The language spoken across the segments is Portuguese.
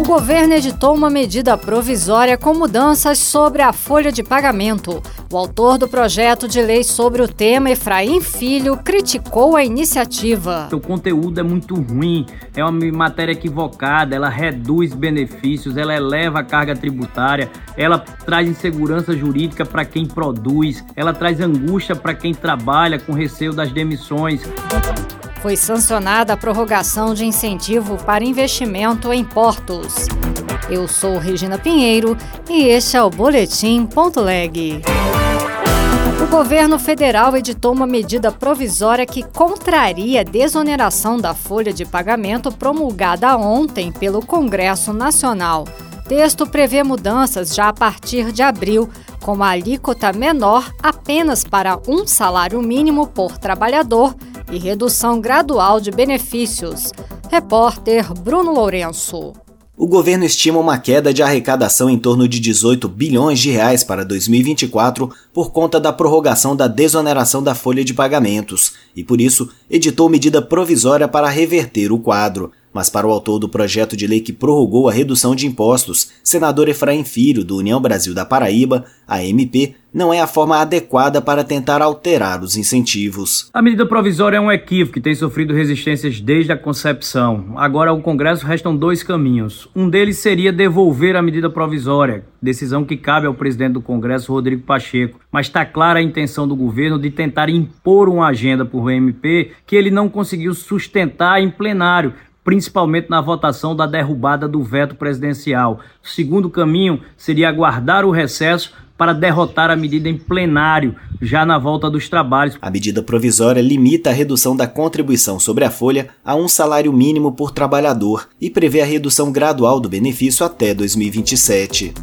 o governo editou uma medida provisória com mudanças sobre a folha de pagamento. O autor do projeto de lei sobre o tema, Efraim Filho, criticou a iniciativa. O conteúdo é muito ruim, é uma matéria equivocada, ela reduz benefícios, ela eleva a carga tributária, ela traz insegurança jurídica para quem produz, ela traz angústia para quem trabalha com receio das demissões foi sancionada a prorrogação de incentivo para investimento em portos. Eu sou Regina Pinheiro e este é o Boletim Ponto Leg. O governo federal editou uma medida provisória que contraria a desoneração da folha de pagamento promulgada ontem pelo Congresso Nacional. O texto prevê mudanças já a partir de abril, com uma alíquota menor apenas para um salário mínimo por trabalhador e redução gradual de benefícios. Repórter Bruno Lourenço. O governo estima uma queda de arrecadação em torno de 18 bilhões de reais para 2024 por conta da prorrogação da desoneração da folha de pagamentos e, por isso, editou medida provisória para reverter o quadro. Mas para o autor do projeto de lei que prorrogou a redução de impostos, senador Efraim Filho, do União Brasil da Paraíba, a MP, não é a forma adequada para tentar alterar os incentivos. A medida provisória é um equívoco que tem sofrido resistências desde a concepção. Agora, ao Congresso restam dois caminhos. Um deles seria devolver a medida provisória, decisão que cabe ao presidente do Congresso, Rodrigo Pacheco. Mas está clara a intenção do governo de tentar impor uma agenda por MP que ele não conseguiu sustentar em plenário principalmente na votação da derrubada do veto presidencial. O segundo caminho seria aguardar o recesso para derrotar a medida em plenário, já na volta dos trabalhos. A medida provisória limita a redução da contribuição sobre a folha a um salário mínimo por trabalhador e prevê a redução gradual do benefício até 2027.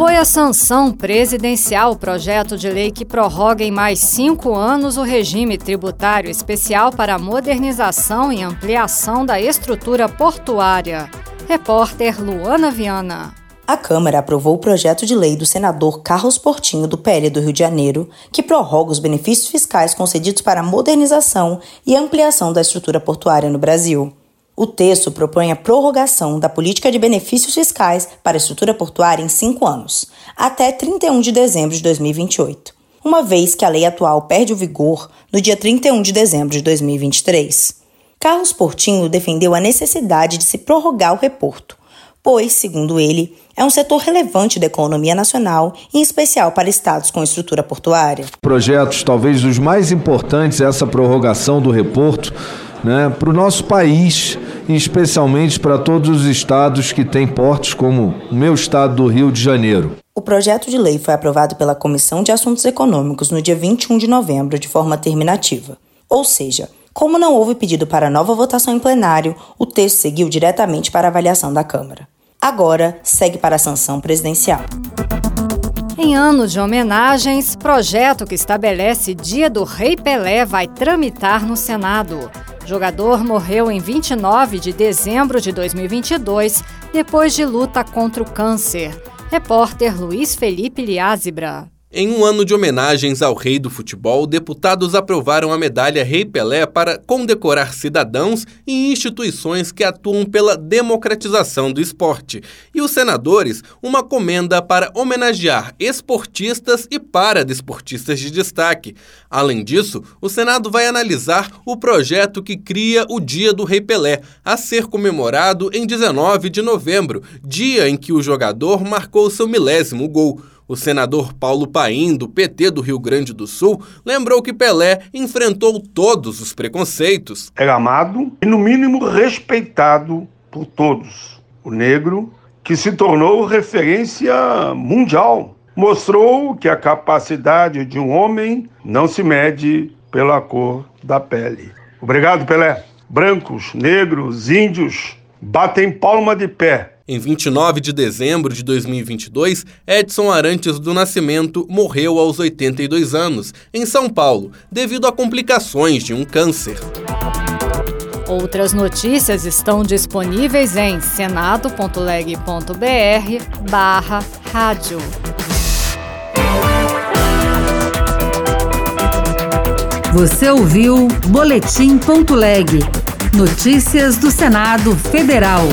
Foi a sanção presidencial o projeto de lei que prorroga em mais cinco anos o regime tributário especial para a modernização e ampliação da estrutura portuária. Repórter Luana Viana. A Câmara aprovou o projeto de lei do senador Carlos Portinho, do PL do Rio de Janeiro, que prorroga os benefícios fiscais concedidos para a modernização e ampliação da estrutura portuária no Brasil. O texto propõe a prorrogação da política de benefícios fiscais para a estrutura portuária em cinco anos, até 31 de dezembro de 2028, uma vez que a lei atual perde o vigor no dia 31 de dezembro de 2023. Carlos Portinho defendeu a necessidade de se prorrogar o reporto, pois, segundo ele, é um setor relevante da economia nacional, em especial para estados com estrutura portuária. Projetos talvez os mais importantes essa prorrogação do reporto né, para o nosso país especialmente para todos os estados que têm portos, como o meu estado do Rio de Janeiro. O projeto de lei foi aprovado pela Comissão de Assuntos Econômicos no dia 21 de novembro de forma terminativa. Ou seja, como não houve pedido para nova votação em plenário, o texto seguiu diretamente para avaliação da Câmara. Agora segue para a sanção presidencial. Em ano de homenagens, projeto que estabelece Dia do Rei Pelé vai tramitar no Senado. Jogador morreu em 29 de dezembro de 2022, depois de luta contra o câncer. Repórter Luiz Felipe Liázebra. Em um ano de homenagens ao rei do futebol, deputados aprovaram a medalha Rei Pelé para condecorar cidadãos e instituições que atuam pela democratização do esporte, e os senadores uma comenda para homenagear esportistas e paradesportistas de destaque. Além disso, o Senado vai analisar o projeto que cria o Dia do Rei Pelé, a ser comemorado em 19 de novembro, dia em que o jogador marcou seu milésimo gol. O senador Paulo Paim, do PT do Rio Grande do Sul, lembrou que Pelé enfrentou todos os preconceitos. Era amado e, no mínimo, respeitado por todos. O negro, que se tornou referência mundial, mostrou que a capacidade de um homem não se mede pela cor da pele. Obrigado, Pelé. Brancos, negros, índios, batem palma de pé em 29 de dezembro de 2022, Edson Arantes do Nascimento morreu aos 82 anos, em São Paulo, devido a complicações de um câncer. Outras notícias estão disponíveis em senado.leg.br barra rádio. Você ouviu Boletim.leg. Notícias do Senado Federal.